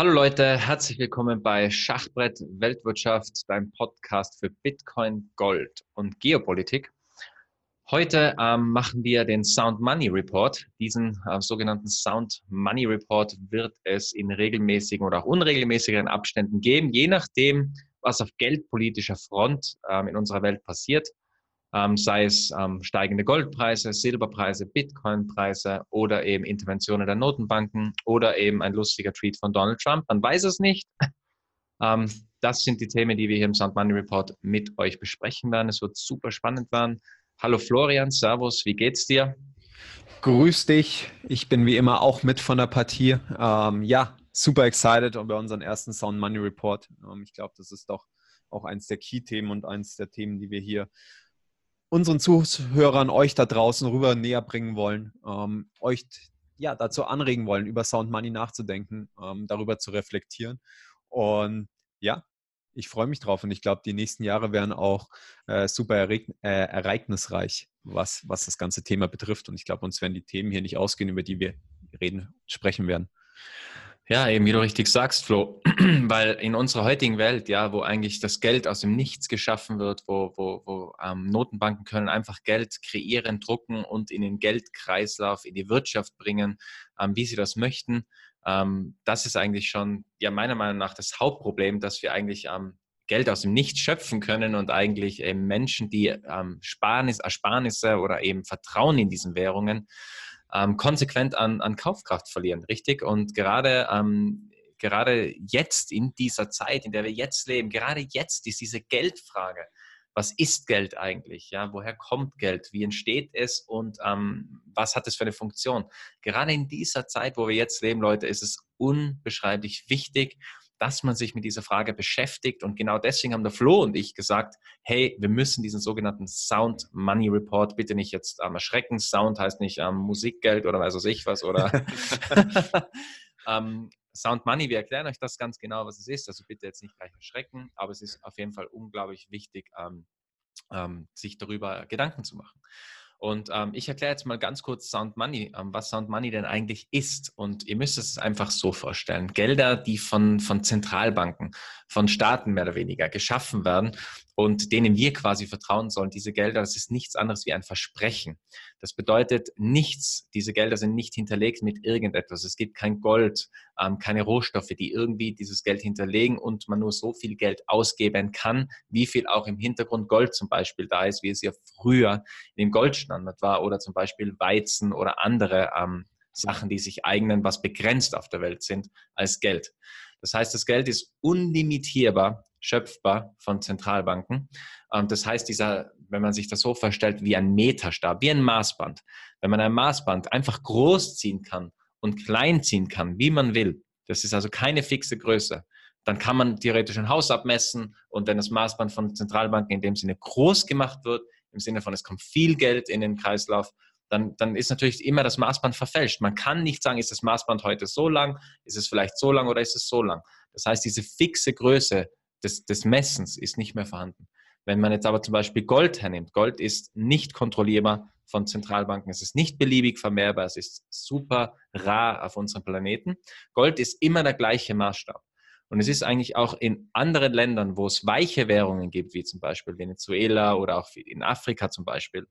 Hallo Leute, herzlich willkommen bei Schachbrett Weltwirtschaft, deinem Podcast für Bitcoin, Gold und Geopolitik. Heute ähm, machen wir den Sound Money Report. Diesen äh, sogenannten Sound Money Report wird es in regelmäßigen oder auch unregelmäßigeren Abständen geben, je nachdem, was auf geldpolitischer Front ähm, in unserer Welt passiert ähm, sei es ähm, steigende Goldpreise, Silberpreise, Bitcoinpreise oder eben Interventionen der Notenbanken oder eben ein lustiger Tweet von Donald Trump. Man weiß es nicht. ähm, das sind die Themen, die wir hier im Sound Money Report mit euch besprechen werden. Es wird super spannend werden. Hallo Florian, Servus, wie geht's dir? Grüß dich. Ich bin wie immer auch mit von der Partie. Ähm, ja, super excited über unseren ersten Sound Money Report. Ähm, ich glaube, das ist doch auch eins der Key-Themen und eins der Themen, die wir hier unseren Zuhörern, euch da draußen rüber näher bringen wollen, ähm, euch ja, dazu anregen wollen, über Sound Money nachzudenken, ähm, darüber zu reflektieren. Und ja, ich freue mich drauf und ich glaube, die nächsten Jahre werden auch äh, super äh, ereignisreich, was, was das ganze Thema betrifft. Und ich glaube, uns werden die Themen hier nicht ausgehen, über die wir reden, sprechen werden. Ja, eben wie du richtig sagst, Flo, weil in unserer heutigen Welt, ja, wo eigentlich das Geld aus dem Nichts geschaffen wird, wo, wo, wo ähm, Notenbanken können einfach Geld kreieren, drucken und in den Geldkreislauf, in die Wirtschaft bringen, ähm, wie sie das möchten. Ähm, das ist eigentlich schon, ja, meiner Meinung nach das Hauptproblem, dass wir eigentlich ähm, Geld aus dem Nichts schöpfen können und eigentlich eben Menschen, die ähm, Sparnis, Ersparnisse oder eben Vertrauen in diesen Währungen ähm, konsequent an, an Kaufkraft verlieren, richtig? Und gerade, ähm, gerade jetzt in dieser Zeit, in der wir jetzt leben, gerade jetzt ist diese Geldfrage. Was ist Geld eigentlich? Ja, woher kommt Geld? Wie entsteht es und ähm, was hat es für eine Funktion? Gerade in dieser Zeit, wo wir jetzt leben, Leute, ist es unbeschreiblich wichtig, dass man sich mit dieser Frage beschäftigt. Und genau deswegen haben der Flo und ich gesagt, hey, wir müssen diesen sogenannten Sound Money Report bitte nicht jetzt ähm, erschrecken. Sound heißt nicht ähm, Musikgeld oder weiß ich was oder ähm, Sound Money. Wir erklären euch das ganz genau, was es ist. Also bitte jetzt nicht gleich erschrecken, aber es ist auf jeden Fall unglaublich wichtig, ähm, ähm, sich darüber Gedanken zu machen. Und ähm, ich erkläre jetzt mal ganz kurz Sound Money, ähm, was Sound Money denn eigentlich ist. Und ihr müsst es einfach so vorstellen. Gelder, die von, von Zentralbanken, von Staaten mehr oder weniger geschaffen werden und denen wir quasi vertrauen sollen. Diese Gelder, das ist nichts anderes wie ein Versprechen. Das bedeutet nichts, diese Gelder sind nicht hinterlegt mit irgendetwas. Es gibt kein Gold, ähm, keine Rohstoffe, die irgendwie dieses Geld hinterlegen und man nur so viel Geld ausgeben kann, wie viel auch im Hintergrund Gold zum Beispiel da ist, wie es ja früher im Goldstandard war oder zum Beispiel Weizen oder andere ähm, Sachen, die sich eignen, was begrenzt auf der Welt sind, als Geld. Das heißt, das Geld ist unlimitierbar schöpfbar von Zentralbanken. Das heißt, dieser, wenn man sich das so vorstellt, wie ein Meterstab, wie ein Maßband. Wenn man ein Maßband einfach groß ziehen kann und klein ziehen kann, wie man will, das ist also keine fixe Größe, dann kann man theoretisch ein Haus abmessen und wenn das Maßband von Zentralbanken in dem Sinne groß gemacht wird, im Sinne von es kommt viel Geld in den Kreislauf, dann, dann ist natürlich immer das Maßband verfälscht. Man kann nicht sagen, ist das Maßband heute so lang, ist es vielleicht so lang oder ist es so lang. Das heißt, diese fixe Größe des, des Messens ist nicht mehr vorhanden. Wenn man jetzt aber zum Beispiel Gold hernimmt, Gold ist nicht kontrollierbar von Zentralbanken, es ist nicht beliebig vermehrbar, es ist super rar auf unserem Planeten. Gold ist immer der gleiche Maßstab. Und es ist eigentlich auch in anderen Ländern, wo es weiche Währungen gibt, wie zum Beispiel Venezuela oder auch in Afrika zum Beispiel,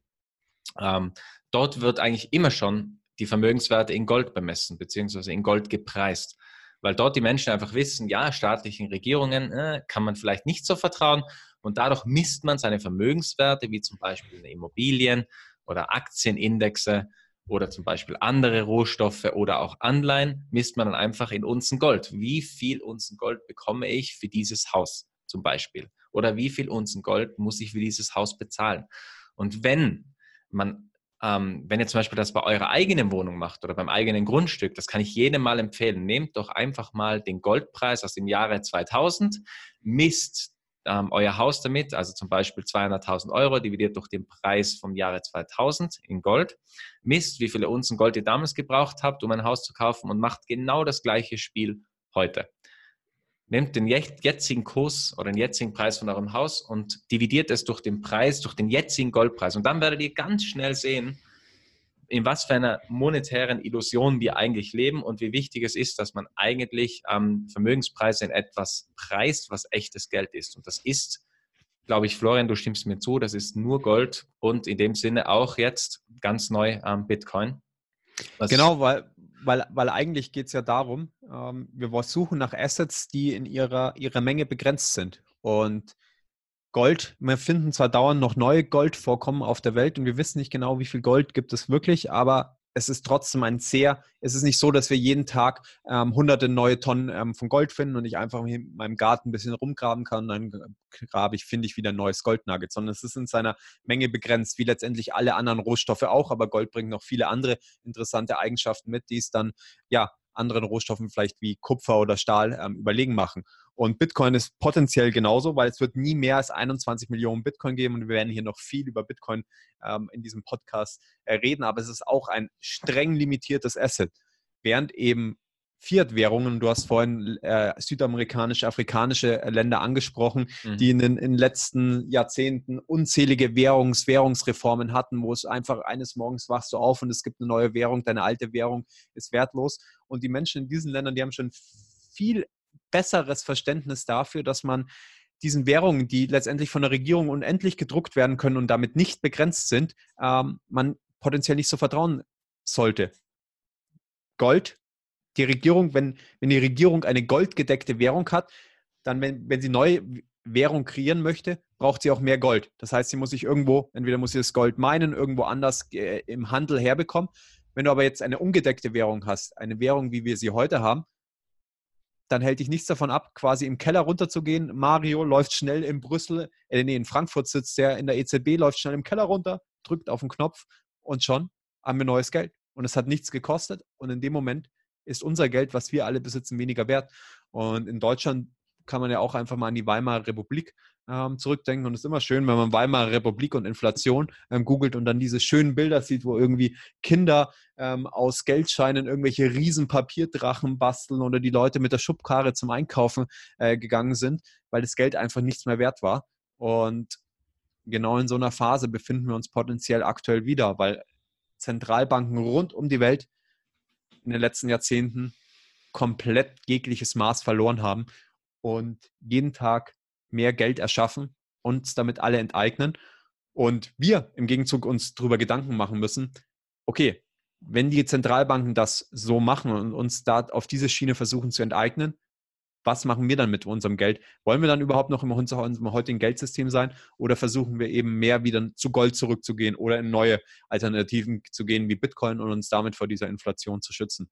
ähm, dort wird eigentlich immer schon die Vermögenswerte in Gold bemessen, beziehungsweise in Gold gepreist. Weil dort die Menschen einfach wissen, ja, staatlichen Regierungen äh, kann man vielleicht nicht so vertrauen und dadurch misst man seine Vermögenswerte, wie zum Beispiel Immobilien oder Aktienindexe oder zum Beispiel andere Rohstoffe oder auch Anleihen, misst man dann einfach in Unzen Gold. Wie viel Unzen Gold bekomme ich für dieses Haus zum Beispiel? Oder wie viel Unzen Gold muss ich für dieses Haus bezahlen? Und wenn man, ähm, wenn ihr zum Beispiel das bei eurer eigenen Wohnung macht oder beim eigenen Grundstück, das kann ich jedem mal empfehlen. Nehmt doch einfach mal den Goldpreis aus dem Jahre 2000, misst ähm, euer Haus damit, also zum Beispiel 200.000 Euro dividiert durch den Preis vom Jahre 2000 in Gold, misst, wie viele Unzen Gold ihr damals gebraucht habt, um ein Haus zu kaufen und macht genau das gleiche Spiel heute. Nehmt den jetzigen Kurs oder den jetzigen Preis von eurem Haus und dividiert es durch den Preis, durch den jetzigen Goldpreis. Und dann werdet ihr ganz schnell sehen, in was für einer monetären Illusion wir eigentlich leben und wie wichtig es ist, dass man eigentlich ähm, Vermögenspreise in etwas preist, was echtes Geld ist. Und das ist, glaube ich, Florian, du stimmst mir zu, das ist nur Gold und in dem Sinne auch jetzt ganz neu ähm, Bitcoin. Was genau, weil, weil, weil eigentlich geht es ja darum, ähm, wir suchen nach Assets, die in ihrer, ihrer Menge begrenzt sind. Und Gold, wir finden zwar dauernd noch neue Goldvorkommen auf der Welt und wir wissen nicht genau, wie viel Gold gibt es wirklich, aber es ist trotzdem ein sehr, es ist nicht so, dass wir jeden Tag ähm, hunderte neue Tonnen ähm, von Gold finden und ich einfach in meinem Garten ein bisschen rumgraben kann, dann grabe ich, finde ich wieder ein neues Goldnugget, sondern es ist in seiner Menge begrenzt, wie letztendlich alle anderen Rohstoffe auch, aber Gold bringt noch viele andere interessante Eigenschaften mit, die es dann ja anderen Rohstoffen vielleicht wie Kupfer oder Stahl ähm, überlegen machen. Und Bitcoin ist potenziell genauso, weil es wird nie mehr als 21 Millionen Bitcoin geben und wir werden hier noch viel über Bitcoin ähm, in diesem Podcast äh, reden, aber es ist auch ein streng limitiertes Asset. Während eben Fiat-Währungen, du hast vorhin äh, südamerikanische, afrikanische äh, Länder angesprochen, mhm. die in den, in den, letzten Jahrzehnten unzählige Währungs Währungsreformen hatten, wo es einfach eines Morgens wachst du auf und es gibt eine neue Währung, deine alte Währung ist wertlos. Und die Menschen in diesen Ländern, die haben schon viel besseres Verständnis dafür, dass man diesen Währungen, die letztendlich von der Regierung unendlich gedruckt werden können und damit nicht begrenzt sind, ähm, man potenziell nicht so vertrauen sollte. Gold, die Regierung, wenn, wenn die Regierung eine goldgedeckte Währung hat, dann, wenn, wenn sie neue Währung kreieren möchte, braucht sie auch mehr Gold. Das heißt, sie muss sich irgendwo, entweder muss sie das Gold meinen, irgendwo anders äh, im Handel herbekommen. Wenn du aber jetzt eine ungedeckte Währung hast, eine Währung, wie wir sie heute haben, dann hält dich nichts davon ab, quasi im Keller runterzugehen. Mario läuft schnell in Brüssel, äh, nee, in Frankfurt sitzt der in der EZB, läuft schnell im Keller runter, drückt auf den Knopf und schon haben wir neues Geld. Und es hat nichts gekostet. Und in dem Moment ist unser Geld, was wir alle besitzen, weniger wert. Und in Deutschland kann man ja auch einfach mal an die Weimarer Republik ähm, zurückdenken. Und es ist immer schön, wenn man Weimarer Republik und Inflation ähm, googelt und dann diese schönen Bilder sieht, wo irgendwie Kinder ähm, aus Geldscheinen irgendwelche riesen Papierdrachen basteln oder die Leute mit der Schubkarre zum Einkaufen äh, gegangen sind, weil das Geld einfach nichts mehr wert war. Und genau in so einer Phase befinden wir uns potenziell aktuell wieder, weil Zentralbanken rund um die Welt in den letzten Jahrzehnten komplett jegliches Maß verloren haben und jeden Tag mehr Geld erschaffen, uns damit alle enteignen. Und wir im Gegenzug uns darüber Gedanken machen müssen, okay, wenn die Zentralbanken das so machen und uns da auf diese Schiene versuchen zu enteignen, was machen wir dann mit unserem Geld? Wollen wir dann überhaupt noch unserem heutigen Geldsystem sein oder versuchen wir eben mehr wieder zu Gold zurückzugehen oder in neue Alternativen zu gehen wie Bitcoin und uns damit vor dieser Inflation zu schützen?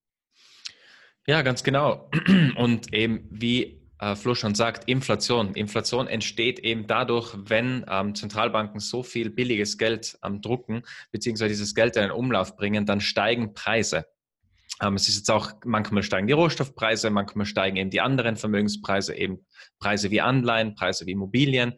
Ja, ganz genau. Und eben wie äh, Flo schon sagt, Inflation. Inflation entsteht eben dadurch, wenn ähm, Zentralbanken so viel billiges Geld ähm, drucken, beziehungsweise dieses Geld in den Umlauf bringen, dann steigen Preise. Ähm, es ist jetzt auch, manchmal steigen die Rohstoffpreise, manchmal steigen eben die anderen Vermögenspreise, eben Preise wie Anleihen, Preise wie Immobilien.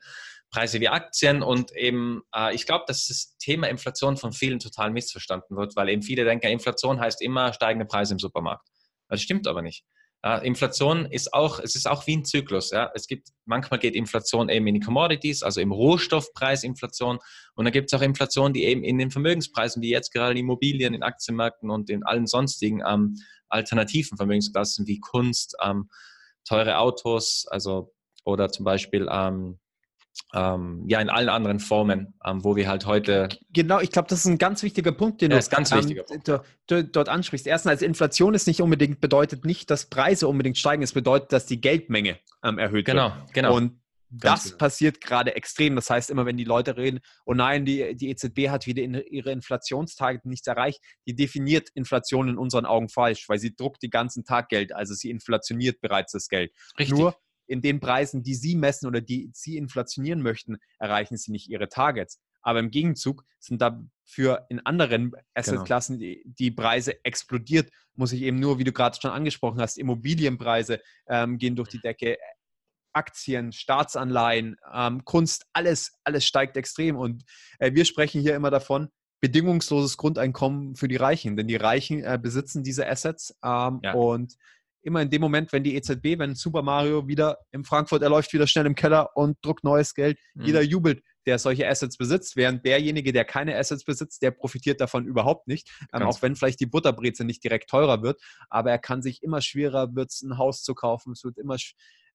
Preise wie Aktien und eben, äh, ich glaube, dass das Thema Inflation von vielen total missverstanden wird, weil eben viele denken, Inflation heißt immer steigende Preise im Supermarkt. Das stimmt aber nicht. Uh, Inflation ist auch, es ist auch wie ein Zyklus. Ja? Es gibt, manchmal geht Inflation eben in die Commodities, also im Rohstoffpreisinflation. Und dann gibt es auch Inflation, die eben in den Vermögenspreisen, wie jetzt gerade in Immobilien, in Aktienmärkten und in allen sonstigen ähm, alternativen Vermögensklassen wie Kunst, ähm, teure Autos, also oder zum Beispiel ähm, ähm, ja, in allen anderen Formen, ähm, wo wir halt heute. Genau, ich glaube, das ist ein ganz wichtiger Punkt, den du, ganz ähm, du, dort ansprichst. Erstens, als Inflation ist nicht unbedingt, bedeutet nicht, dass Preise unbedingt steigen, es bedeutet, dass die Geldmenge ähm, erhöht genau, wird. Genau, genau. Und das genau. passiert gerade extrem. Das heißt, immer wenn die Leute reden, oh nein, die, die EZB hat wieder in, ihre Inflationstarget nichts erreicht, die definiert Inflation in unseren Augen falsch, weil sie druckt den ganzen Tag Geld, also sie inflationiert bereits das Geld. Richtig. Nur in den Preisen, die Sie messen oder die Sie inflationieren möchten, erreichen Sie nicht Ihre Targets. Aber im Gegenzug sind dafür in anderen Assetklassen genau. die, die, Preise explodiert. Muss ich eben nur, wie du gerade schon angesprochen hast, Immobilienpreise ähm, gehen durch die Decke, Aktien, Staatsanleihen, ähm, Kunst, alles, alles steigt extrem. Und äh, wir sprechen hier immer davon, bedingungsloses Grundeinkommen für die Reichen, denn die Reichen äh, besitzen diese Assets ähm, ja. und immer in dem Moment, wenn die EZB, wenn Super Mario wieder in Frankfurt, er läuft wieder schnell im Keller und druckt neues Geld, mhm. jeder jubelt. der solche Assets besitzt, während derjenige, der keine Assets besitzt, der profitiert davon überhaupt nicht. Ähm, auch wenn vielleicht die Butterbreze nicht direkt teurer wird, aber er kann sich immer schwerer wird, ein Haus zu kaufen. Es wird immer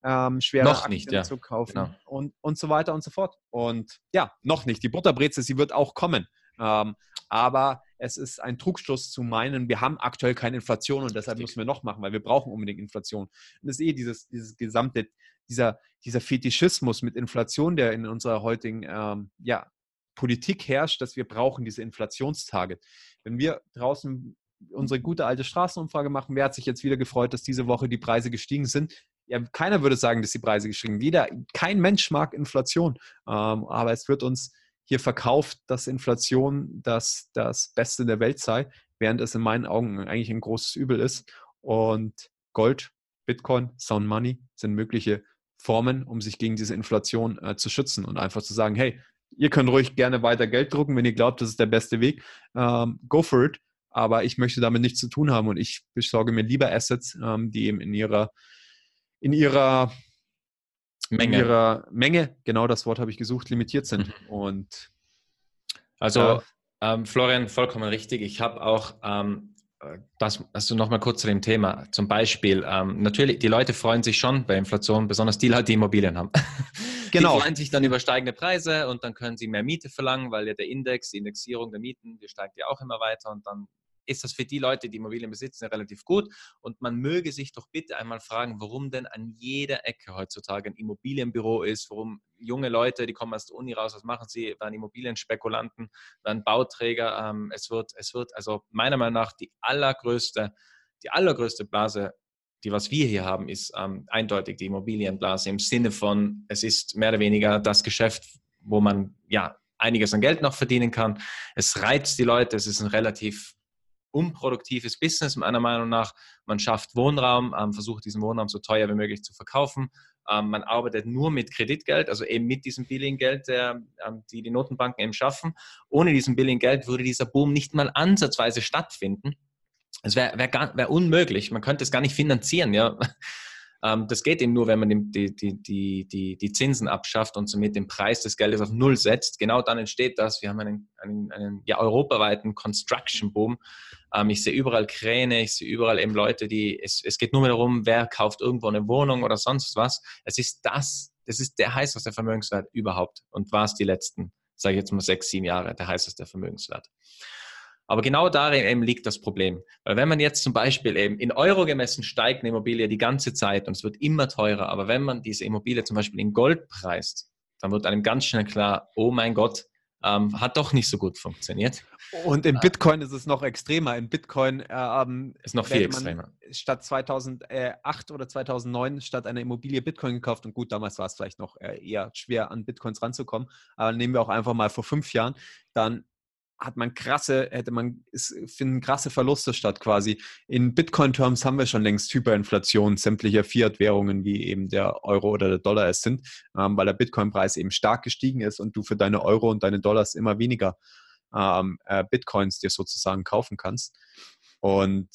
ähm, schwerer noch nicht, ja. zu kaufen genau. und, und so weiter und so fort. Und ja, noch nicht. Die Butterbreze, sie wird auch kommen. Ähm, aber es ist ein Trugschluss zu meinen, wir haben aktuell keine Inflation und deshalb müssen wir noch machen, weil wir brauchen unbedingt Inflation. Und das ist eh dieses, dieses gesamte, dieser, dieser Fetischismus mit Inflation, der in unserer heutigen ähm, ja, Politik herrscht, dass wir brauchen diese Inflationstarget. Wenn wir draußen unsere gute alte Straßenumfrage machen, wer hat sich jetzt wieder gefreut, dass diese Woche die Preise gestiegen sind? Ja, keiner würde sagen, dass die Preise gestiegen sind. Jeder, kein Mensch mag Inflation, ähm, aber es wird uns hier verkauft, dass Inflation das, das Beste der Welt sei, während es in meinen Augen eigentlich ein großes Übel ist. Und Gold, Bitcoin, Sound Money sind mögliche Formen, um sich gegen diese Inflation äh, zu schützen und einfach zu sagen, hey, ihr könnt ruhig gerne weiter Geld drucken, wenn ihr glaubt, das ist der beste Weg. Ähm, go for it. Aber ich möchte damit nichts zu tun haben und ich besorge mir lieber Assets, ähm, die eben in ihrer, in ihrer Menge. ihrer Menge, genau das Wort habe ich gesucht, limitiert sind. Mhm. Und also ja. ähm, Florian, vollkommen richtig. Ich habe auch ähm, das, also nochmal kurz zu dem Thema. Zum Beispiel, ähm, natürlich, die Leute freuen sich schon bei Inflation, besonders die Leute, die Immobilien haben. Genau. Die freuen sich dann über steigende Preise und dann können sie mehr Miete verlangen, weil ja der Index, die Indexierung der Mieten, die steigt ja auch immer weiter und dann ist das für die Leute, die Immobilien besitzen, relativ gut. Und man möge sich doch bitte einmal fragen, warum denn an jeder Ecke heutzutage ein Immobilienbüro ist, warum junge Leute, die kommen aus der Uni raus, was machen sie? Werden Immobilienspekulanten, werden Bauträger. Ähm, es, wird, es wird also meiner Meinung nach die allergrößte, die allergrößte Blase die, was wir hier haben, ist ähm, eindeutig die Immobilienblase im Sinne von, es ist mehr oder weniger das Geschäft, wo man ja einiges an Geld noch verdienen kann. Es reizt die Leute, es ist ein relativ unproduktives Business, meiner Meinung nach. Man schafft Wohnraum, ähm, versucht diesen Wohnraum so teuer wie möglich zu verkaufen. Ähm, man arbeitet nur mit Kreditgeld, also eben mit diesem Billiggeld, der, ähm, die die Notenbanken eben schaffen. Ohne diesen Billiggeld würde dieser Boom nicht mal ansatzweise stattfinden. Es wäre wär, wär unmöglich. Man könnte es gar nicht finanzieren. Ja. Ähm, das geht eben nur, wenn man die, die, die, die, die Zinsen abschafft und somit den Preis des Geldes auf Null setzt. Genau dann entsteht das. Wir haben einen, einen, einen ja, europaweiten Construction-Boom. Ähm, ich sehe überall Kräne, ich sehe überall eben Leute, die, es, es geht nur mehr darum, wer kauft irgendwo eine Wohnung oder sonst was. Es ist das, das ist der heißeste Vermögenswert überhaupt und war es die letzten, sage ich jetzt mal sechs, sieben Jahre, der heißeste Vermögenswert. Aber genau darin eben liegt das Problem. Weil wenn man jetzt zum Beispiel eben in Euro gemessen steigt eine Immobilie die ganze Zeit und es wird immer teurer, aber wenn man diese Immobilie zum Beispiel in Gold preist, dann wird einem ganz schnell klar, oh mein Gott, ähm, hat doch nicht so gut funktioniert. Und in äh, Bitcoin ist es noch extremer. In Bitcoin äh, ähm, ist noch viel extremer. Statt 2008 oder 2009 statt einer Immobilie Bitcoin gekauft. Und gut, damals war es vielleicht noch äh, eher schwer, an Bitcoins ranzukommen. Aber nehmen wir auch einfach mal vor fünf Jahren, dann hat man krasse, hätte man, es finden krasse Verluste statt quasi. In Bitcoin-Terms haben wir schon längst Hyperinflation sämtlicher Fiat-Währungen, wie eben der Euro oder der Dollar es sind, ähm, weil der Bitcoin-Preis eben stark gestiegen ist und du für deine Euro und deine Dollars immer weniger ähm, äh, Bitcoins dir sozusagen kaufen kannst. Und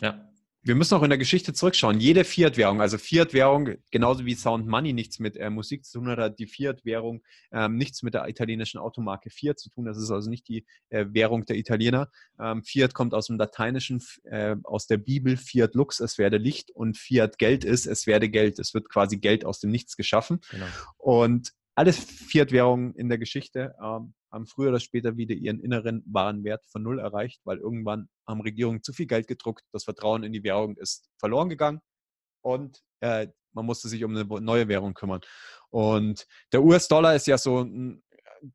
ja wir müssen auch in der Geschichte zurückschauen. Jede Fiat-Währung, also Fiat-Währung, genauso wie Sound Money nichts mit äh, Musik zu tun hat, hat die Fiat-Währung ähm, nichts mit der italienischen Automarke Fiat zu tun. Das ist also nicht die äh, Währung der Italiener. Ähm, Fiat kommt aus dem Lateinischen, äh, aus der Bibel. Fiat Lux, es werde Licht. Und Fiat Geld ist, es werde Geld. Es wird quasi Geld aus dem Nichts geschaffen. Genau. Und alle Fiat-Währungen in der Geschichte ähm, haben früher oder später wieder ihren inneren Warenwert von Null erreicht, weil irgendwann haben Regierungen zu viel Geld gedruckt, das Vertrauen in die Währung ist verloren gegangen und äh, man musste sich um eine neue Währung kümmern. Und der US-Dollar ist ja so ein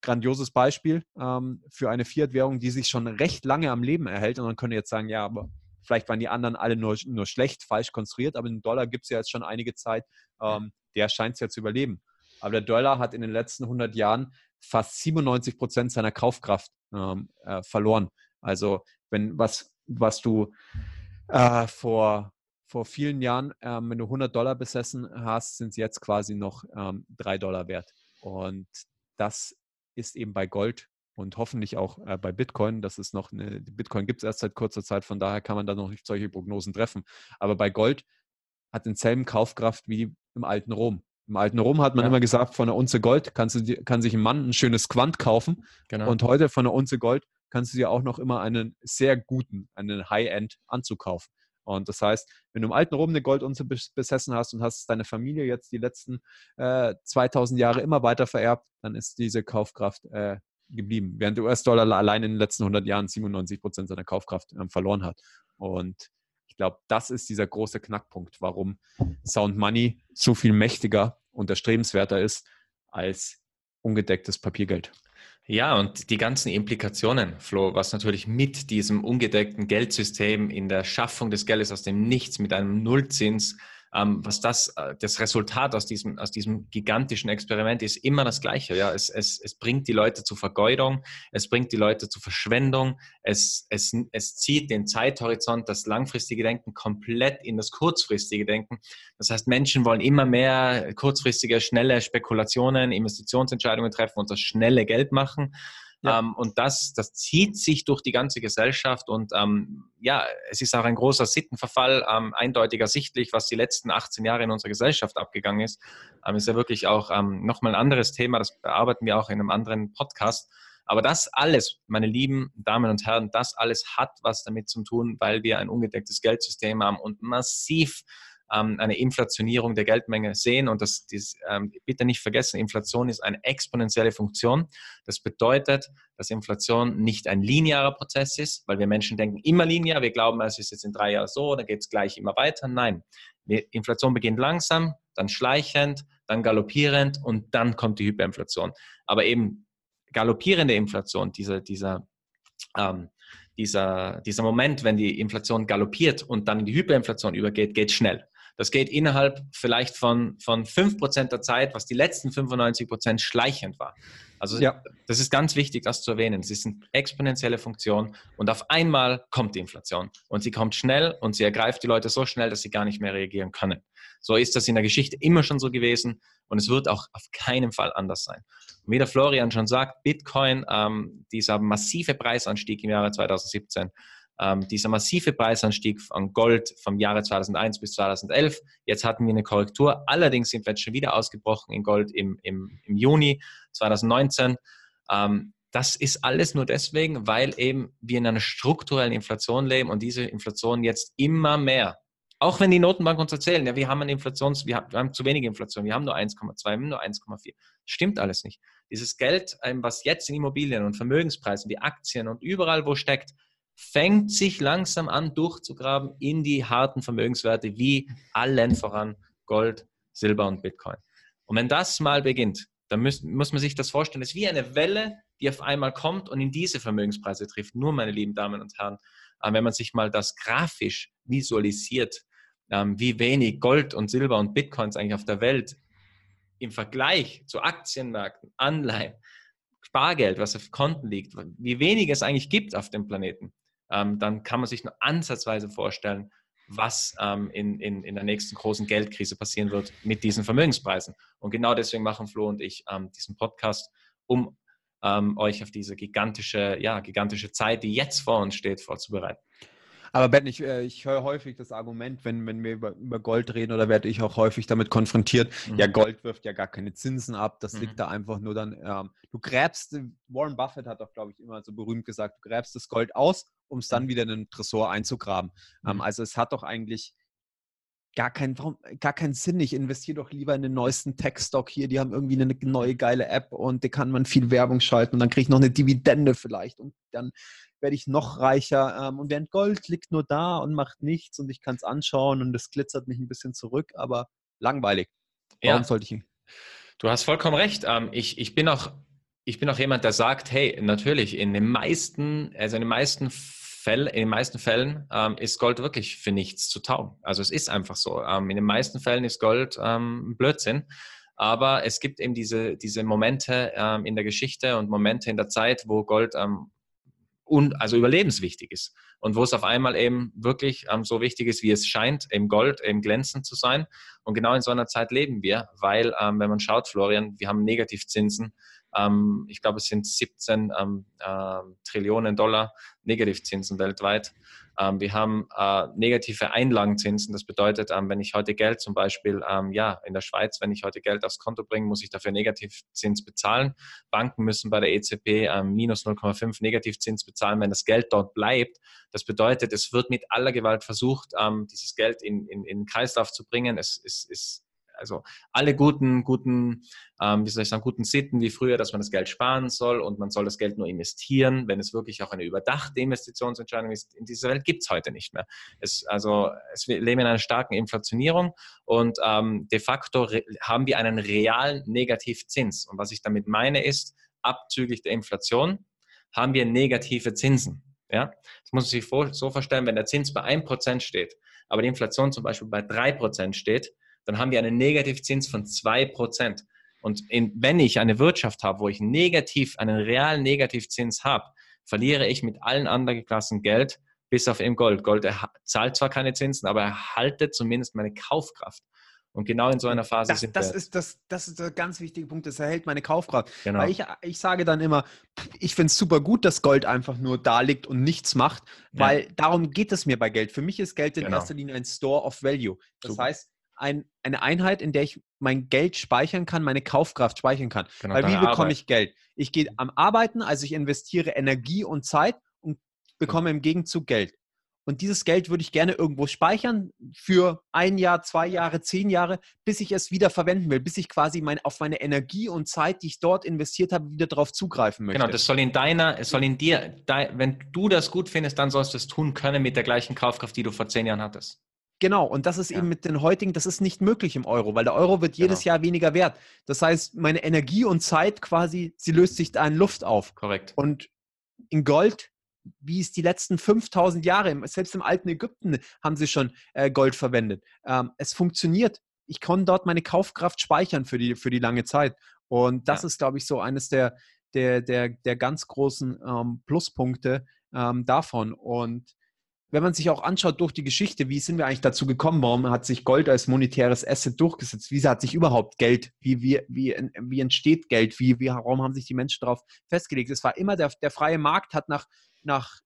grandioses Beispiel ähm, für eine Fiat-Währung, die sich schon recht lange am Leben erhält. Und man könnte jetzt sagen, ja, aber vielleicht waren die anderen alle nur, nur schlecht, falsch konstruiert, aber den Dollar gibt es ja jetzt schon einige Zeit, ähm, der scheint es ja zu überleben. Aber der Dollar hat in den letzten 100 Jahren fast 97 Prozent seiner Kaufkraft ähm, äh, verloren. Also wenn was, was du äh, vor, vor vielen Jahren, ähm, wenn du 100 Dollar besessen hast, sind sie jetzt quasi noch ähm, 3 Dollar wert. Und das ist eben bei Gold und hoffentlich auch äh, bei Bitcoin. Das ist noch eine, Bitcoin gibt es erst seit kurzer Zeit, von daher kann man da noch nicht solche Prognosen treffen. Aber bei Gold hat denselben Kaufkraft wie im alten Rom Im alten Rom hat man ja. immer gesagt, von einer Unze Gold kannst du, kann sich ein Mann ein schönes Quant kaufen. Genau. Und heute von einer Unze Gold kannst du dir auch noch immer einen sehr guten, einen High-End-Anzug kaufen. Und das heißt, wenn du im alten Rom eine Goldunze besessen hast und hast deine Familie jetzt die letzten äh, 2000 Jahre immer weiter vererbt, dann ist diese Kaufkraft äh, geblieben. Während der US-Dollar allein in den letzten 100 Jahren 97 Prozent seiner Kaufkraft äh, verloren hat. Und glaube, das ist dieser große Knackpunkt, warum Sound Money so viel mächtiger und erstrebenswerter ist als ungedecktes Papiergeld. Ja, und die ganzen Implikationen, Flo, was natürlich mit diesem ungedeckten Geldsystem in der Schaffung des Geldes aus dem Nichts mit einem Nullzins ähm, was das, äh, das Resultat aus diesem, aus diesem gigantischen Experiment ist immer das Gleiche. Ja? Es, es, es bringt die Leute zu Vergeudung, es bringt die Leute zu Verschwendung, es, es, es zieht den Zeithorizont, das langfristige Denken komplett in das kurzfristige Denken. Das heißt, Menschen wollen immer mehr kurzfristige, schnelle Spekulationen, Investitionsentscheidungen treffen und das schnelle Geld machen. Ja. Ähm, und das, das zieht sich durch die ganze Gesellschaft und ähm, ja, es ist auch ein großer Sittenverfall, ähm, eindeutig ersichtlich, was die letzten 18 Jahre in unserer Gesellschaft abgegangen ist. Ähm, ist ja wirklich auch ähm, nochmal ein anderes Thema, das bearbeiten wir auch in einem anderen Podcast. Aber das alles, meine lieben Damen und Herren, das alles hat was damit zu tun, weil wir ein ungedecktes Geldsystem haben und massiv ähm, eine Inflationierung der Geldmenge sehen. Und das, das ähm, bitte nicht vergessen, Inflation ist eine exponentielle Funktion. Das bedeutet, dass Inflation nicht ein linearer Prozess ist, weil wir Menschen denken immer linear. Wir glauben, es ist jetzt in drei Jahren so, dann geht es gleich immer weiter. Nein, Inflation beginnt langsam, dann schleichend, dann galoppierend und dann kommt die Hyperinflation. Aber eben galoppierende Inflation, dieser, dieser ähm, dieser, dieser Moment, wenn die Inflation galoppiert und dann die Hyperinflation übergeht, geht schnell. Das geht innerhalb vielleicht von, von 5% der Zeit, was die letzten 95% schleichend war. Also ja. das ist ganz wichtig, das zu erwähnen. Es ist eine exponentielle Funktion und auf einmal kommt die Inflation und sie kommt schnell und sie ergreift die Leute so schnell, dass sie gar nicht mehr reagieren können. So ist das in der Geschichte immer schon so gewesen und es wird auch auf keinen Fall anders sein. Und wie der Florian schon sagt, Bitcoin, ähm, dieser massive Preisanstieg im Jahre 2017, ähm, dieser massive Preisanstieg an Gold vom Jahre 2001 bis 2011. Jetzt hatten wir eine Korrektur. Allerdings sind wir jetzt schon wieder ausgebrochen in Gold im, im, im Juni 2019. Ähm, das ist alles nur deswegen, weil eben wir in einer strukturellen Inflation leben und diese Inflation jetzt immer mehr auch wenn die Notenbank uns erzählen, ja, wir haben eine Inflations, wir haben, wir haben zu wenig Inflation, wir haben nur 1,2, wir haben nur 1,4. Stimmt alles nicht. Dieses Geld, ähm, was jetzt in Immobilien und Vermögenspreisen, wie Aktien und überall wo steckt, fängt sich langsam an durchzugraben in die harten Vermögenswerte wie allen voran Gold, Silber und Bitcoin. Und wenn das mal beginnt, dann muss, muss man sich das vorstellen, es ist wie eine Welle, die auf einmal kommt und in diese Vermögenspreise trifft. Nur, meine lieben Damen und Herren, äh, wenn man sich mal das grafisch visualisiert, ähm, wie wenig Gold und Silber und Bitcoins eigentlich auf der Welt im Vergleich zu Aktienmärkten, Anleihen, Spargeld, was auf Konten liegt, wie wenig es eigentlich gibt auf dem Planeten, ähm, dann kann man sich nur ansatzweise vorstellen, was ähm, in, in, in der nächsten großen Geldkrise passieren wird mit diesen Vermögenspreisen. Und genau deswegen machen Flo und ich ähm, diesen Podcast, um ähm, euch auf diese gigantische, ja, gigantische Zeit, die jetzt vor uns steht, vorzubereiten. Aber Ben, ich, äh, ich höre häufig das Argument, wenn, wenn wir über, über Gold reden oder werde ich auch häufig damit konfrontiert, mhm. ja, Gold wirft ja gar keine Zinsen ab, das mhm. liegt da einfach nur dann, ähm, du gräbst, Warren Buffett hat doch, glaube ich, immer so berühmt gesagt, du gräbst das Gold aus, um es dann wieder in den Tresor einzugraben. Ähm, mhm. also es hat doch eigentlich gar keinen, gar keinen Sinn. Ich investiere doch lieber in den neuesten Tech-Stock hier. Die haben irgendwie eine neue geile App und da kann man viel Werbung schalten und dann kriege ich noch eine Dividende vielleicht und dann werde ich noch reicher. Ähm, und während Gold liegt nur da und macht nichts und ich kann es anschauen und es glitzert mich ein bisschen zurück, aber langweilig. Warum ja. sollte ich? Du hast vollkommen recht. Ähm, ich, ich bin auch ich bin auch jemand, der sagt, hey, natürlich, in den meisten, also in den meisten Fällen, in den meisten Fällen ähm, ist Gold wirklich für nichts zu taugen. Also es ist einfach so. Ähm, in den meisten Fällen ist Gold ähm, Blödsinn. Aber es gibt eben diese, diese Momente ähm, in der Geschichte und Momente in der Zeit, wo Gold ähm, und also überlebenswichtig ist. Und wo es auf einmal eben wirklich ähm, so wichtig ist, wie es scheint, eben Gold, eben glänzend zu sein. Und genau in so einer Zeit leben wir, weil, ähm, wenn man schaut, Florian, wir haben Negativzinsen ähm, ich glaube, es sind 17 ähm, äh, Trillionen Dollar Negativzinsen weltweit. Ähm, wir haben äh, negative Einlagenzinsen. Das bedeutet, ähm, wenn ich heute Geld zum Beispiel, ähm, ja, in der Schweiz, wenn ich heute Geld aufs Konto bringe, muss ich dafür Negativzins bezahlen. Banken müssen bei der EZB ähm, minus 0,5 Negativzins bezahlen, wenn das Geld dort bleibt. Das bedeutet, es wird mit aller Gewalt versucht, dieses Geld in, in, in den Kreislauf zu bringen. Es ist also alle guten, guten, ähm, wie soll ich sagen, guten Sitten wie früher, dass man das Geld sparen soll und man soll das Geld nur investieren, wenn es wirklich auch eine überdachte Investitionsentscheidung ist. In dieser Welt gibt es heute nicht mehr. Es, also es, wir leben in einer starken Inflationierung und ähm, de facto haben wir einen realen Negativzins. Und was ich damit meine ist, abzüglich der Inflation haben wir negative Zinsen. Ja? Das muss man sich so vorstellen, wenn der Zins bei 1% steht, aber die Inflation zum Beispiel bei 3% steht, dann haben wir einen Negativzins von 2%. Und in, wenn ich eine Wirtschaft habe, wo ich negativ, einen realen Negativzins habe, verliere ich mit allen anderen Klassen Geld, bis auf eben Gold. Gold zahlt zwar keine Zinsen, aber erhaltet zumindest meine Kaufkraft. Und genau in so einer Phase das, sind das wir. Ist das, das ist der ganz wichtige Punkt. Das erhält meine Kaufkraft. Genau. Weil ich, ich sage dann immer, ich finde es super gut, dass Gold einfach nur da liegt und nichts macht, weil ja. darum geht es mir bei Geld. Für mich ist Geld in genau. erster Linie ein Store of Value. Das super. heißt, ein, eine Einheit, in der ich mein Geld speichern kann, meine Kaufkraft speichern kann. Genau, Weil wie bekomme Arbeit. ich Geld? Ich gehe am Arbeiten, also ich investiere Energie und Zeit und bekomme im Gegenzug Geld. Und dieses Geld würde ich gerne irgendwo speichern für ein Jahr, zwei Jahre, zehn Jahre, bis ich es wieder verwenden will, bis ich quasi mein, auf meine Energie und Zeit, die ich dort investiert habe, wieder darauf zugreifen möchte. Genau, das soll in deiner, es soll in dir, wenn du das gut findest, dann sollst du es tun können mit der gleichen Kaufkraft, die du vor zehn Jahren hattest. Genau, und das ist ja. eben mit den heutigen, das ist nicht möglich im Euro, weil der Euro wird jedes genau. Jahr weniger wert. Das heißt, meine Energie und Zeit quasi, sie löst sich da in Luft auf. Korrekt. Und in Gold, wie es die letzten 5000 Jahre, selbst im alten Ägypten haben sie schon äh, Gold verwendet. Ähm, es funktioniert. Ich kann dort meine Kaufkraft speichern für die, für die lange Zeit. Und das ja. ist, glaube ich, so eines der, der, der, der ganz großen ähm, Pluspunkte ähm, davon. Und wenn man sich auch anschaut durch die Geschichte, wie sind wir eigentlich dazu gekommen? Warum hat sich Gold als monetäres Asset durchgesetzt? Wie hat sich überhaupt Geld, wie, wie, wie, wie entsteht Geld? Wie, wie, warum haben sich die Menschen darauf festgelegt? Es war immer der, der freie Markt hat nach, nach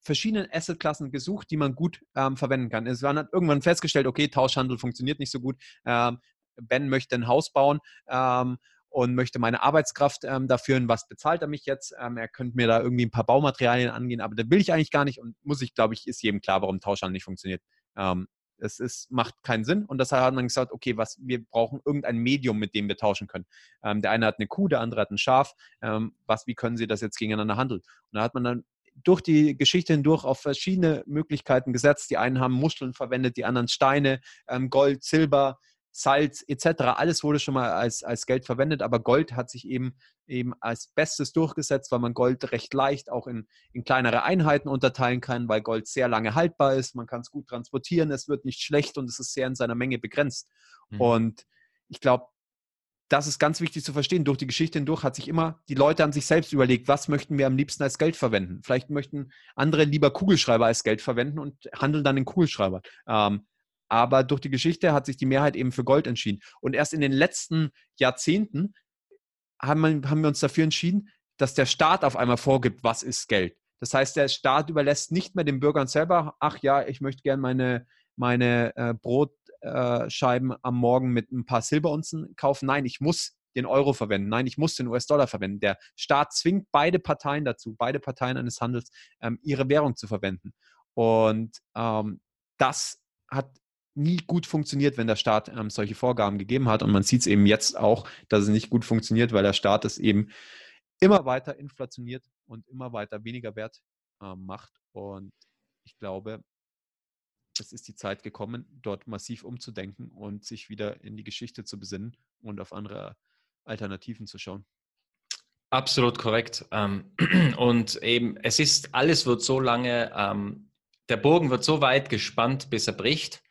verschiedenen Assetklassen gesucht, die man gut ähm, verwenden kann. Es war irgendwann festgestellt, okay, Tauschhandel funktioniert nicht so gut. Ähm, ben möchte ein Haus bauen. Ähm, und möchte meine Arbeitskraft ähm, dafür, was bezahlt er mich jetzt? Ähm, er könnte mir da irgendwie ein paar Baumaterialien angehen, aber da will ich eigentlich gar nicht und muss ich, glaube ich, ist jedem klar, warum Tauschhandel nicht funktioniert. Ähm, es ist, macht keinen Sinn und deshalb hat man gesagt, okay, was, wir brauchen irgendein Medium, mit dem wir tauschen können. Ähm, der eine hat eine Kuh, der andere hat ein Schaf. Ähm, was, wie können sie das jetzt gegeneinander handeln? Und da hat man dann durch die Geschichte hindurch auf verschiedene Möglichkeiten gesetzt. Die einen haben Muscheln verwendet, die anderen Steine, ähm, Gold, Silber, Salz etc. Alles wurde schon mal als, als Geld verwendet, aber Gold hat sich eben, eben als Bestes durchgesetzt, weil man Gold recht leicht auch in, in kleinere Einheiten unterteilen kann, weil Gold sehr lange haltbar ist, man kann es gut transportieren, es wird nicht schlecht und es ist sehr in seiner Menge begrenzt. Mhm. Und ich glaube, das ist ganz wichtig zu verstehen. Durch die Geschichte hindurch hat sich immer die Leute an sich selbst überlegt, was möchten wir am liebsten als Geld verwenden. Vielleicht möchten andere lieber Kugelschreiber als Geld verwenden und handeln dann in Kugelschreiber. Ähm, aber durch die Geschichte hat sich die Mehrheit eben für Gold entschieden. Und erst in den letzten Jahrzehnten haben, wir, uns dafür entschieden, dass der Staat auf einmal vorgibt, was ist Geld. Das heißt, der Staat überlässt nicht mehr den Bürgern selber, ach ja, ich möchte gerne meine, meine äh, Brotscheiben äh, am Morgen mit ein paar Silberunzen kaufen. Nein, ich muss den Euro verwenden. Nein, ich muss den US-Dollar verwenden. Der Staat zwingt beide Parteien dazu, beide Parteien eines Handels, ähm, ihre Währung zu verwenden. Und ähm, das hat nie gut funktioniert, wenn der Staat ähm, solche Vorgaben gegeben hat. Und man sieht es eben jetzt auch, dass es nicht gut funktioniert, weil der Staat es eben immer weiter inflationiert und immer weiter weniger Wert äh, macht. Und ich glaube, es ist die Zeit gekommen, dort massiv umzudenken und sich wieder in die Geschichte zu besinnen und auf andere Alternativen zu schauen. Absolut korrekt. Ähm, und eben, es ist, alles wird so lange, ähm, der Bogen wird so weit gespannt, bis er bricht.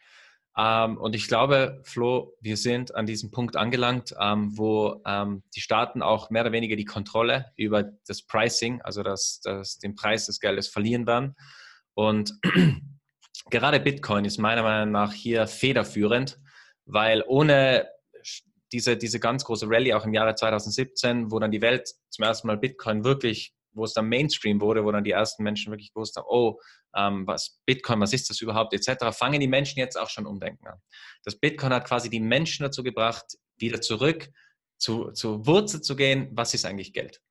Ähm, und ich glaube, Flo, wir sind an diesem Punkt angelangt, ähm, wo ähm, die Staaten auch mehr oder weniger die Kontrolle über das Pricing, also das, das, den Preis des Geldes verlieren werden. Und gerade Bitcoin ist meiner Meinung nach hier federführend, weil ohne diese, diese ganz große Rallye auch im Jahre 2017, wo dann die Welt zum ersten Mal Bitcoin wirklich, wo es dann Mainstream wurde, wo dann die ersten Menschen wirklich gewusst haben, oh, ähm, was Bitcoin, was ist das überhaupt, etc., fangen die Menschen jetzt auch schon umdenken an. Das Bitcoin hat quasi die Menschen dazu gebracht, wieder zurück zu, zur Wurzel zu gehen, was ist eigentlich Geld?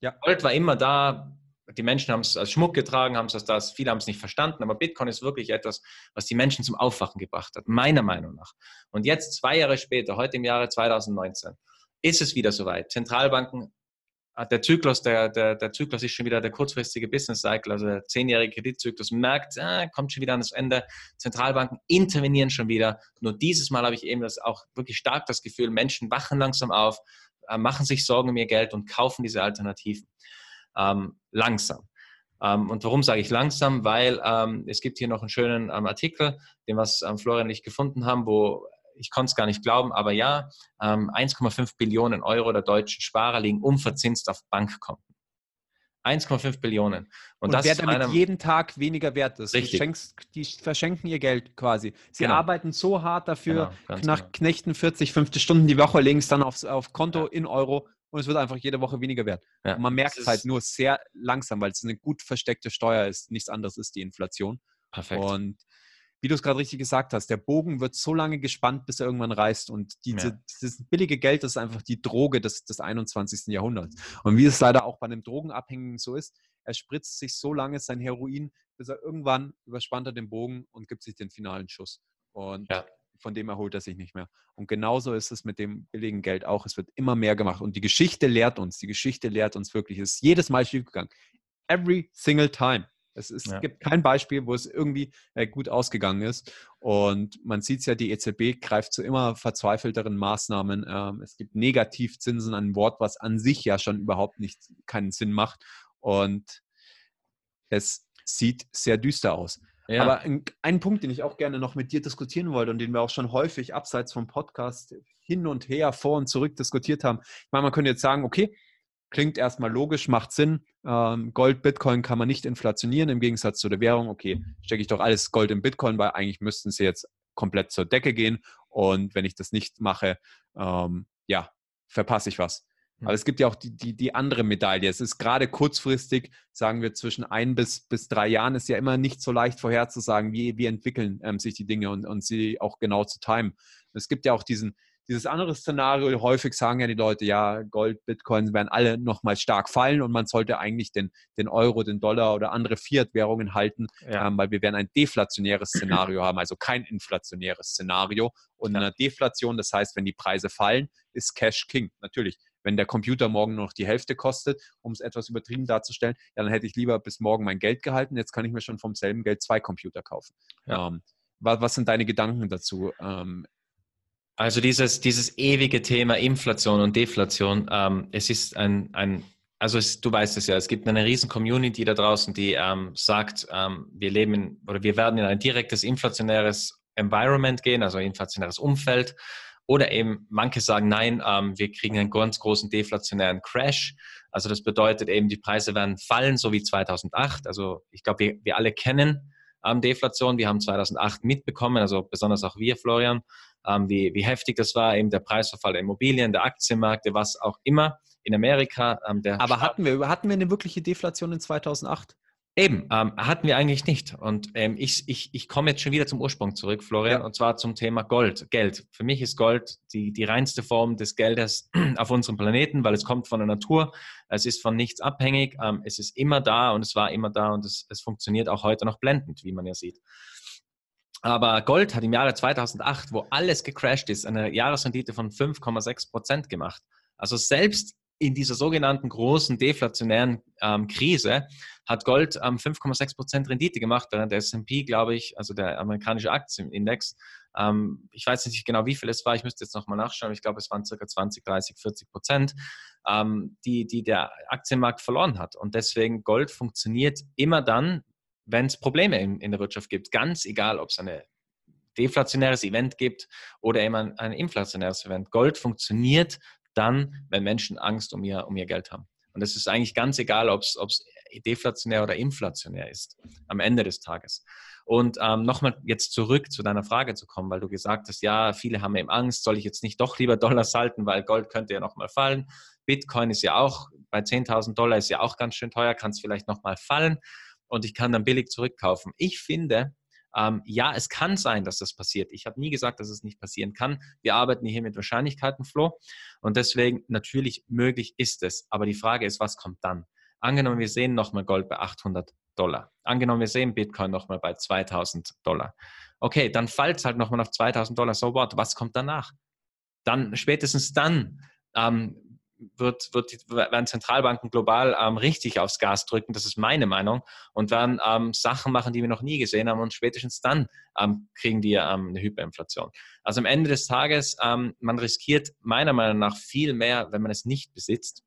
Ja. Gold war immer da, die Menschen haben es als Schmuck getragen, haben es als das, viele haben es nicht verstanden, aber Bitcoin ist wirklich etwas, was die Menschen zum Aufwachen gebracht hat, meiner Meinung nach. Und jetzt, zwei Jahre später, heute im Jahre 2019, ist es wieder soweit. Zentralbanken, der Zyklus, der, der, der Zyklus ist schon wieder der kurzfristige Business Cycle, also der zehnjährige Kreditzyklus, merkt, ah, kommt schon wieder an das Ende. Zentralbanken intervenieren schon wieder. Nur dieses Mal habe ich eben das auch wirklich stark das Gefühl, Menschen wachen langsam auf, äh, machen sich Sorgen um ihr Geld und kaufen diese Alternativen ähm, langsam. Ähm, und warum sage ich langsam? Weil ähm, es gibt hier noch einen schönen ähm, Artikel, den was ähm, Florian und ich gefunden haben, wo ich konnte es gar nicht glauben, aber ja, 1,5 ähm, Billionen Euro der deutschen Sparer liegen unverzinst auf Bankkonten. 1,5 Billionen. Und, und das wer damit jeden Tag weniger wert ist. Richtig. Die verschenken ihr Geld quasi. Sie genau. arbeiten so hart dafür, genau, nach genau. Knechten 40, 50 Stunden die Woche, legen es dann aufs, auf Konto ja. in Euro und es wird einfach jede Woche weniger wert. Ja. Und man merkt es halt nur sehr langsam, weil es eine gut versteckte Steuer ist. Nichts anderes ist die Inflation. Perfekt. Und wie du es gerade richtig gesagt hast, der Bogen wird so lange gespannt, bis er irgendwann reißt. Und diese, ja. dieses billige Geld ist einfach die Droge des, des 21. Jahrhunderts. Und wie es leider auch bei einem Drogenabhängigen so ist, er spritzt sich so lange sein Heroin, bis er irgendwann überspannt er den Bogen und gibt sich den finalen Schuss. Und ja von dem erholt er sich nicht mehr. Und genauso ist es mit dem billigen Geld auch. Es wird immer mehr gemacht. Und die Geschichte lehrt uns, die Geschichte lehrt uns wirklich, es ist jedes Mal schiefgegangen. Every single time. Es, ist, ja. gibt kein Beispiel, wo es irgendwie äh, gut ausgegangen ist. Und man sieht es ja, die EZB greift zu immer verzweifelteren Maßnahmen. Ähm, es gibt Negativzinsen, ein Wort, was an sich ja schon überhaupt nicht keinen Sinn macht. Und es sieht sehr düster aus. Ja. Aber ein, ein, Punkt, den ich auch gerne noch mit dir diskutieren wollte und den wir auch schon häufig abseits vom Podcast hin und her, vor und zurück diskutiert haben. Ich meine, man könnte jetzt sagen, okay, klingt erstmal logisch, macht Sinn. Ähm, Gold, Bitcoin kann man nicht inflationieren im Gegensatz zu der Währung. Okay, stecke ich doch alles Gold in Bitcoin, weil eigentlich müssten sie jetzt komplett zur Decke gehen. Und wenn ich das nicht mache, ähm, ja, verpasse ich was. Aber es gibt ja auch die, die, die andere Medaille. Es ist gerade kurzfristig, sagen wir zwischen ein bis, bis drei Jahren, ist ja immer nicht so leicht vorherzusagen, wie, wie entwickeln ähm, sich die Dinge und, und sie auch genau zu timen. Es gibt ja auch diesen, dieses andere Szenario, häufig sagen ja die Leute, ja, Gold, Bitcoin werden alle nochmal stark fallen und man sollte eigentlich den, den Euro, den Dollar oder andere Fiat-Währungen halten, ja. ähm, weil wir werden ein deflationäres Szenario haben, also kein inflationäres Szenario. Und ja. eine Deflation, das heißt, wenn die Preise fallen, ist Cash King. Natürlich, wenn der Computer morgen noch die Hälfte kostet, um es etwas übertrieben darzustellen, ja, dann hätte ich lieber bis morgen mein Geld gehalten. Jetzt kann ich mir schon vom selben Geld zwei Computer kaufen. Ja. Ähm, was, was, sind deine Gedanken dazu? Ähm, also dieses, dieses ewige Thema Inflation und Deflation, ähm, es ist ein, ein also es, du weißt es ja, es gibt eine riesen Community da draußen, die ähm, sagt, ähm, wir leben in, oder wir werden in ein direktes inflationäres Environment gehen, also inflationäres Umfeld. Oder eben manche sagen, nein, ähm, wir kriegen einen ganz großen deflationären Crash. Also das bedeutet eben, die Preise werden fallen, so wie 2008. Also ich glaube, wir, wir alle kennen ähm, Deflation. Wir haben 2008 mitbekommen, also besonders auch wir, Florian, ähm, wie, wie heftig das war, eben der Preisverfall der Immobilien, der Aktienmärkte, was auch immer in Amerika. Ähm, Aber hatten wir, hatten wir eine wirkliche Deflation in 2008? Eben, ähm, hatten wir eigentlich nicht. Und ähm, ich, ich, ich komme jetzt schon wieder zum Ursprung zurück, Florian, ja. und zwar zum Thema Gold. Geld. Für mich ist Gold die, die reinste Form des Geldes auf unserem Planeten, weil es kommt von der Natur. Es ist von nichts abhängig. Ähm, es ist immer da und es war immer da und es, es funktioniert auch heute noch blendend, wie man ja sieht. Aber Gold hat im Jahre 2008, wo alles gecrashed ist, eine Jahresrendite von 5,6 Prozent gemacht. Also selbst in dieser sogenannten großen deflationären ähm, Krise hat Gold ähm, 5,6 Prozent Rendite gemacht, während der S&P, glaube ich, also der amerikanische Aktienindex, ähm, ich weiß nicht genau, wie viel es war, ich müsste jetzt nochmal nachschauen, ich glaube, es waren circa 20, 30, 40 Prozent, ähm, die, die der Aktienmarkt verloren hat. Und deswegen Gold funktioniert immer dann, wenn es Probleme in, in der Wirtschaft gibt, ganz egal, ob es eine deflationäres Event gibt oder eben ein, ein inflationäres Event. Gold funktioniert dann, wenn Menschen Angst um ihr, um ihr Geld haben. Und es ist eigentlich ganz egal, ob es deflationär oder inflationär ist am Ende des Tages. Und ähm, nochmal jetzt zurück zu deiner Frage zu kommen, weil du gesagt hast, ja, viele haben eben Angst, soll ich jetzt nicht doch lieber Dollars halten, weil Gold könnte ja nochmal fallen. Bitcoin ist ja auch bei 10.000 Dollar ist ja auch ganz schön teuer, kann es vielleicht nochmal fallen und ich kann dann billig zurückkaufen. Ich finde, ähm, ja, es kann sein, dass das passiert. Ich habe nie gesagt, dass es nicht passieren kann. Wir arbeiten hier mit Wahrscheinlichkeiten, Flo. Und deswegen natürlich möglich ist es. Aber die Frage ist, was kommt dann? Angenommen, wir sehen nochmal Gold bei 800 Dollar. Angenommen, wir sehen Bitcoin nochmal bei 2000 Dollar. Okay, dann fällt es halt nochmal auf 2000 Dollar. So what? Was kommt danach? Dann, spätestens dann, ähm, wird, wird, werden Zentralbanken global ähm, richtig aufs Gas drücken, das ist meine Meinung, und werden ähm, Sachen machen, die wir noch nie gesehen haben und spätestens dann ähm, kriegen die ähm, eine Hyperinflation. Also am Ende des Tages, ähm, man riskiert meiner Meinung nach viel mehr, wenn man es nicht besitzt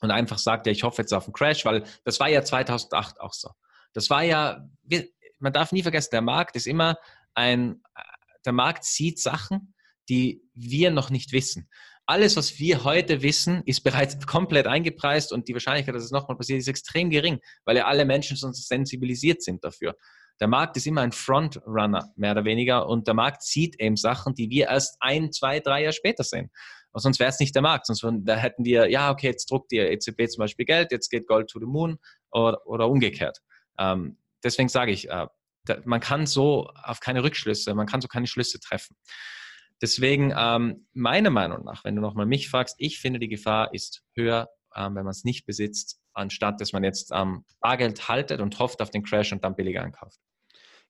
und einfach sagt, ja, ich hoffe jetzt auf einen Crash, weil das war ja 2008 auch so. Das war ja, man darf nie vergessen, der Markt ist immer ein, der Markt sieht Sachen, die wir noch nicht wissen alles, was wir heute wissen, ist bereits komplett eingepreist und die Wahrscheinlichkeit, dass es nochmal passiert, ist extrem gering, weil ja alle Menschen sonst sensibilisiert sind dafür. Der Markt ist immer ein Frontrunner, mehr oder weniger, und der Markt sieht eben Sachen, die wir erst ein, zwei, drei Jahre später sehen. Und sonst wäre es nicht der Markt, sonst da hätten wir, ja, okay, jetzt druckt die EZB zum Beispiel Geld, jetzt geht Gold to the Moon oder, oder umgekehrt. Ähm, deswegen sage ich, äh, man kann so auf keine Rückschlüsse, man kann so keine Schlüsse treffen. Deswegen, ähm, meiner Meinung nach, wenn du nochmal mich fragst, ich finde, die Gefahr ist höher, ähm, wenn man es nicht besitzt, anstatt dass man jetzt ähm, Bargeld haltet und hofft auf den Crash und dann billiger einkauft.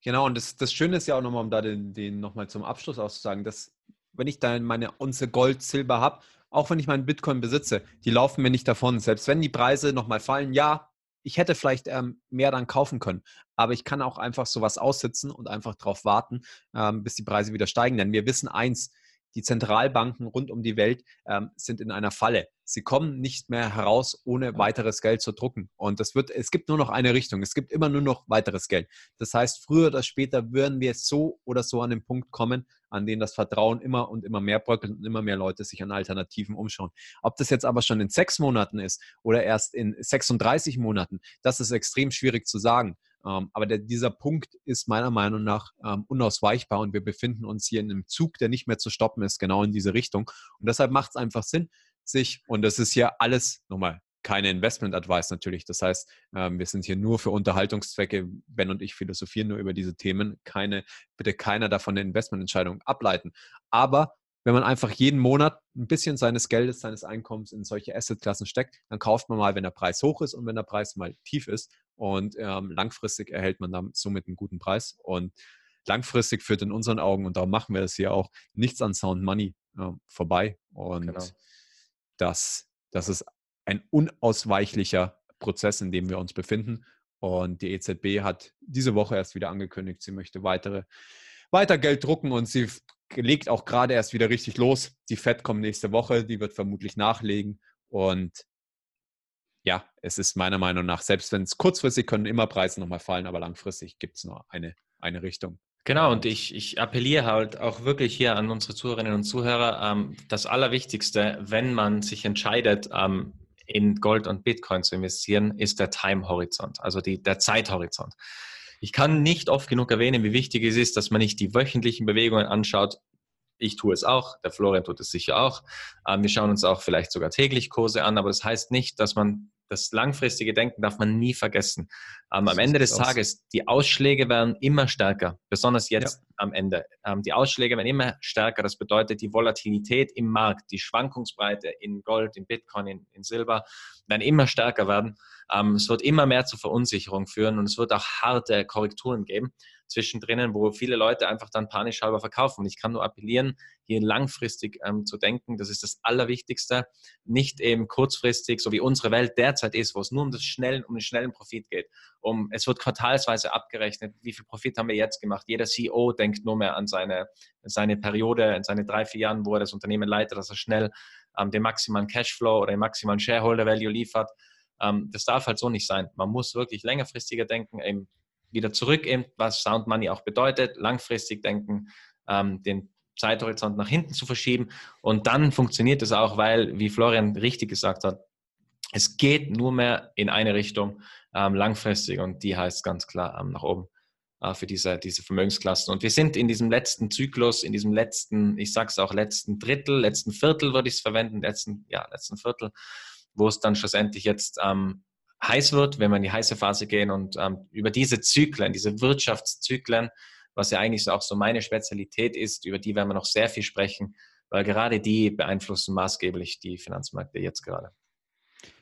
Genau, und das, das Schöne ist ja auch nochmal, um da den, den nochmal zum Abschluss auszusagen, dass wenn ich da meine Unze Gold, Silber habe, auch wenn ich meinen Bitcoin besitze, die laufen mir nicht davon. Selbst wenn die Preise nochmal fallen, ja, ich hätte vielleicht ähm, mehr dann kaufen können. Aber ich kann auch einfach sowas aussitzen und einfach darauf warten, ähm, bis die Preise wieder steigen. Denn wir wissen eins, die Zentralbanken rund um die Welt ähm, sind in einer Falle. Sie kommen nicht mehr heraus, ohne weiteres Geld zu drucken. Und das wird, es gibt nur noch eine Richtung. Es gibt immer nur noch weiteres Geld. Das heißt, früher oder später würden wir so oder so an den Punkt kommen, an dem das Vertrauen immer und immer mehr bröckelt und immer mehr Leute sich an Alternativen umschauen. Ob das jetzt aber schon in sechs Monaten ist oder erst in 36 Monaten, das ist extrem schwierig zu sagen. Ähm, aber dieser Punkt ist meiner Meinung nach ähm, unausweichbar und wir befinden uns hier in einem Zug, der nicht mehr zu stoppen ist, genau in diese Richtung. Und deshalb macht es einfach Sinn, sich, und das ist ja alles, nochmal, keine Investment-Advice natürlich. Das heißt, ähm, wir sind hier nur für Unterhaltungszwecke. Ben und ich philosophieren nur über diese Themen. Keine, bitte keiner davon eine Investmententscheidung ableiten. Aber wenn man einfach jeden Monat ein bisschen seines Geldes, seines Einkommens in solche Assetklassen steckt, dann kauft man mal, wenn der Preis hoch ist und wenn der Preis mal tief ist. Und ähm, langfristig erhält man dann somit einen guten Preis. Und langfristig führt in unseren Augen, und darum machen wir das hier auch, nichts an Sound Money äh, vorbei. Und genau. das, das ist ein unausweichlicher Prozess, in dem wir uns befinden. Und die EZB hat diese Woche erst wieder angekündigt, sie möchte weitere, weiter Geld drucken und sie legt auch gerade erst wieder richtig los. Die FED kommt nächste Woche, die wird vermutlich nachlegen. Und ja, es ist meiner Meinung nach, selbst wenn es kurzfristig können immer Preise nochmal fallen, aber langfristig gibt es nur eine, eine Richtung. Genau, und ich, ich appelliere halt auch wirklich hier an unsere Zuhörerinnen und Zuhörer, ähm, das Allerwichtigste, wenn man sich entscheidet, ähm, in Gold und Bitcoin zu investieren, ist der Time-Horizont, also die, der Zeithorizont. Ich kann nicht oft genug erwähnen, wie wichtig es ist, dass man nicht die wöchentlichen Bewegungen anschaut. Ich tue es auch, der Florian tut es sicher auch. Ähm, wir schauen uns auch vielleicht sogar täglich Kurse an, aber das heißt nicht, dass man das langfristige Denken darf man nie vergessen. Ähm, am Ende des. Tages, die Ausschläge werden immer stärker, besonders jetzt ja. am Ende. Ähm, die Ausschläge werden immer stärker. Das bedeutet, die Volatilität im Markt, die Schwankungsbreite in Gold, in Bitcoin, in, in Silber werden immer stärker werden. Ähm, es wird immer mehr zu Verunsicherung führen und es wird auch harte Korrekturen geben zwischendrin, wo viele Leute einfach dann panisch halber verkaufen. Und ich kann nur appellieren, hier langfristig ähm, zu denken. Das ist das Allerwichtigste. Nicht eben kurzfristig, so wie unsere Welt derzeit ist, wo es nur um, das schnellen, um den schnellen Profit geht. Um, es wird quartalsweise abgerechnet, wie viel Profit haben wir jetzt gemacht. Jeder CEO denkt nur mehr an seine, seine Periode, in seine drei, vier Jahren, wo er das Unternehmen leitet, dass er schnell ähm, den maximalen Cashflow oder den maximalen Shareholder Value liefert. Ähm, das darf halt so nicht sein. Man muss wirklich längerfristiger denken, eben wieder zurück, eben, was Sound Money auch bedeutet, langfristig denken, ähm, den Zeithorizont nach hinten zu verschieben. Und dann funktioniert es auch, weil, wie Florian richtig gesagt hat, es geht nur mehr in eine Richtung ähm, langfristig und die heißt ganz klar ähm, nach oben. äh, für diese, diese Vermögensklassen. Und wir sind in diesem letzten Zyklus, in diesem letzten, ich sage es auch, letzten Drittel, letzten Viertel würde ich es verwenden, letzten, ja, letzten Viertel, wo es dann schlussendlich jetzt ähm, heiß wird, wenn wir in die heiße Phase gehen und ähm, über diese Zyklen, diese Wirtschaftszyklen, was ja eigentlich auch so meine Spezialität ist, über die werden wir noch sehr viel sprechen, weil gerade die beeinflussen maßgeblich die Finanzmärkte jetzt gerade.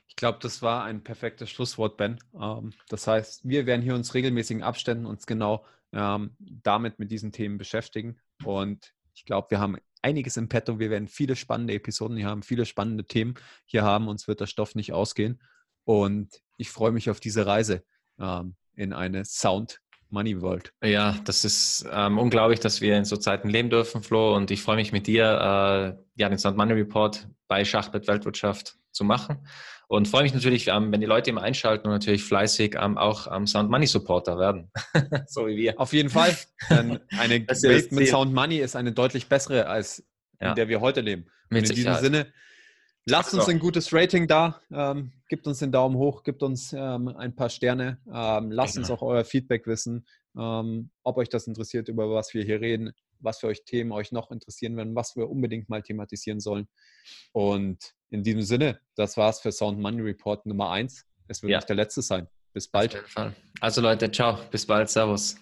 Ich glaube, das war ein perfektes Schlusswort, Ben. Ähm, das heißt, wir werden hier uns regelmäßigen Abständen uns genau ähm, damit mit diesen Themen beschäftigen. Und ich glaube, wir haben einiges im Petto. Wir werden viele spannende Episoden hier haben, viele spannende Themen hier haben. Uns wird der Stoff nicht ausgehen. Und ich freue mich auf diese Reise ähm, in eine Sound Money World. Ja, das ist ähm, unglaublich, dass wir in so Zeiten leben dürfen, Flo. Und ich freue mich mit dir, äh, ja, den Sound Money Report bei Schachbett Weltwirtschaft zu machen. Und freue mich natürlich, ähm, wenn die Leute immer einschalten und natürlich fleißig ähm, auch am Sound Money Supporter werden. so wie wir. Auf jeden Fall. Denn eine Welt mit Sound Money ist eine deutlich bessere, als ja. in der wir heute leben. In diesem Sinne, lasst uns ein gutes Rating da. Ähm, gebt uns den Daumen hoch, gebt uns ähm, ein paar Sterne. Ähm, lasst genau. uns auch euer Feedback wissen, ähm, ob euch das interessiert, über was wir hier reden, was für euch Themen euch noch interessieren werden, was wir unbedingt mal thematisieren sollen. Und in diesem Sinne, das war's für Sound Money Report Nummer 1. Es wird ja. nicht der letzte sein. Bis bald. Also Leute, ciao. Bis bald. Servus.